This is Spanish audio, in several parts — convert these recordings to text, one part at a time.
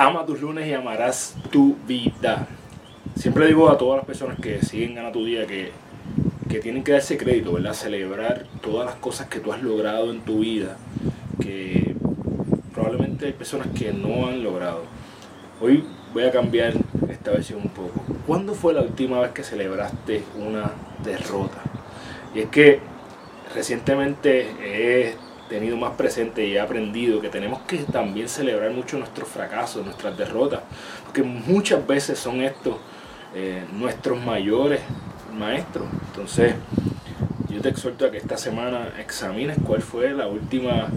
Ama tus lunes y amarás tu vida. Siempre digo a todas las personas que siguen Gana tu Día que, que tienen que darse crédito, ¿verdad? Celebrar todas las cosas que tú has logrado en tu vida, que probablemente hay personas que no han logrado. Hoy voy a cambiar esta versión un poco. ¿Cuándo fue la última vez que celebraste una derrota? Y es que recientemente he tenido más presente y he aprendido que tenemos que también celebrar mucho nuestros fracasos, nuestras derrotas, porque muchas veces son estos eh, nuestros mayores maestros. Entonces, yo te exhorto a que esta semana examines cuál fue la última,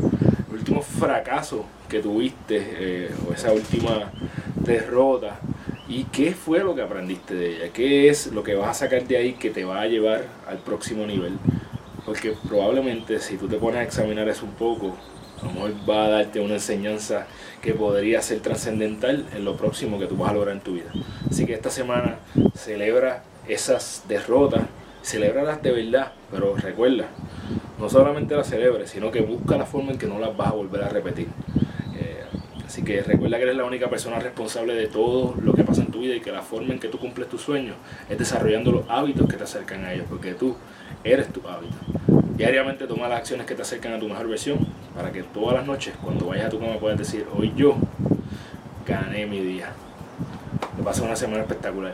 el último fracaso que tuviste eh, o esa última derrota y qué fue lo que aprendiste de ella, qué es lo que vas a sacar de ahí que te va a llevar al próximo nivel. Porque probablemente si tú te pones a examinar eso un poco, a lo mejor va a darte una enseñanza que podría ser trascendental en lo próximo que tú vas a lograr en tu vida. Así que esta semana celebra esas derrotas, celébralas de verdad, pero recuerda, no solamente las celebres, sino que busca la forma en que no las vas a volver a repetir. Eh, así que recuerda que eres la única persona responsable de todo lo que pasa en tu vida y que la forma en que tú cumples tus sueños es desarrollando los hábitos que te acercan a ellos, porque tú eres tu hábitat. Diariamente toma las acciones que te acercan a tu mejor versión para que todas las noches, cuando vayas a tu cama, puedas decir, hoy yo gané mi día. Te pasa una semana espectacular.